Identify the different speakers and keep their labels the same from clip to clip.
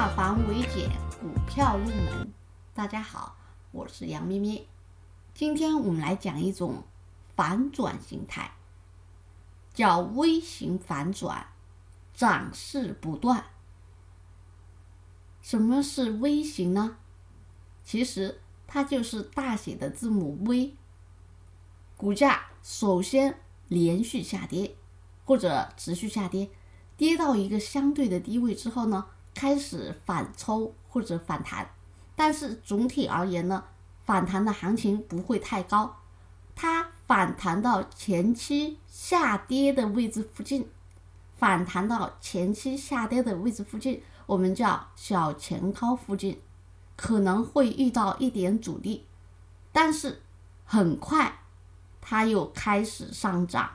Speaker 1: 化繁为简，股票入门。大家好，我是杨咩咩。今天我们来讲一种反转形态，叫微型反转，涨势不断。什么是微型呢？其实它就是大写的字母 V，股价首先连续下跌，或者持续下跌，跌到一个相对的低位之后呢，开始反抽或者反弹，但是总体而言呢，反弹的行情不会太高，它反弹到前期下跌的位置附近，反弹到前期下跌的位置附近，我们叫小前高附近。可能会遇到一点阻力，但是很快它又开始上涨，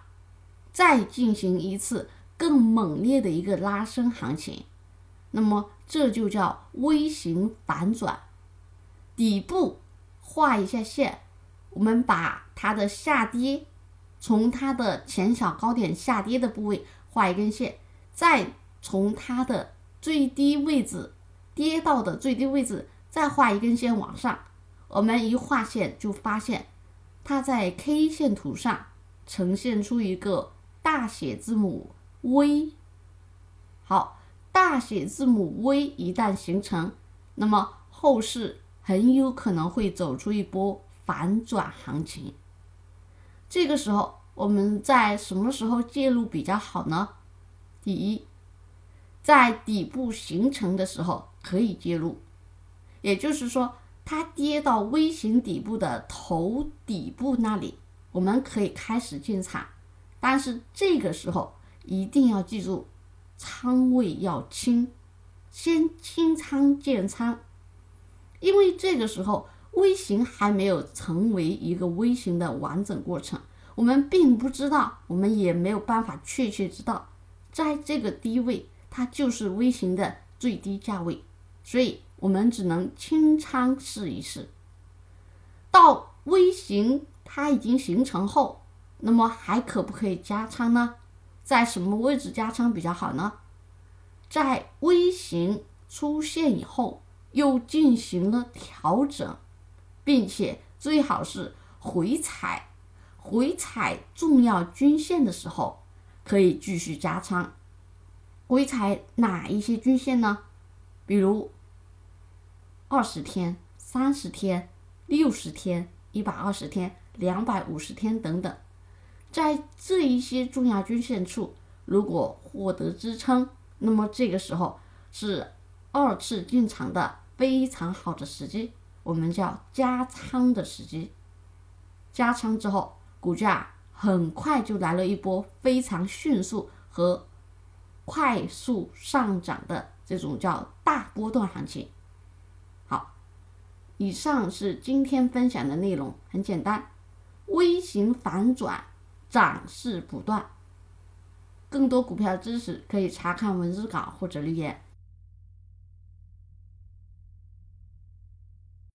Speaker 1: 再进行一次更猛烈的一个拉升行情，那么这就叫微型反转。底部画一下线，我们把它的下跌从它的前小高点下跌的部位画一根线，再从它的最低位置跌到的最低位置。再画一根线往上，我们一画线就发现，它在 K 线图上呈现出一个大写字母 V。好，大写字母 V 一旦形成，那么后市很有可能会走出一波反转行情。这个时候，我们在什么时候介入比较好呢？第一，在底部形成的时候可以介入。也就是说，它跌到微型底部的头底部那里，我们可以开始进场，但是这个时候一定要记住，仓位要清，先清仓建仓，因为这个时候微型还没有成为一个微型的完整过程，我们并不知道，我们也没有办法确切知道，在这个低位它就是微型的最低价位，所以。我们只能清仓试一试，到微型它已经形成后，那么还可不可以加仓呢？在什么位置加仓比较好呢？在微型出现以后，又进行了调整，并且最好是回踩回踩重要均线的时候，可以继续加仓。回踩哪一些均线呢？比如。二十天、三十天、六十天、一百二十天、两百五十天等等，在这一些重要均线处，如果获得支撑，那么这个时候是二次进场的非常好的时机，我们叫加仓的时机。加仓之后，股价很快就来了一波非常迅速和快速上涨的这种叫大波段行情。好以上是今天分享的内容，很简单，微型反转，涨势不断。更多股票知识可以查看文字稿或者留言。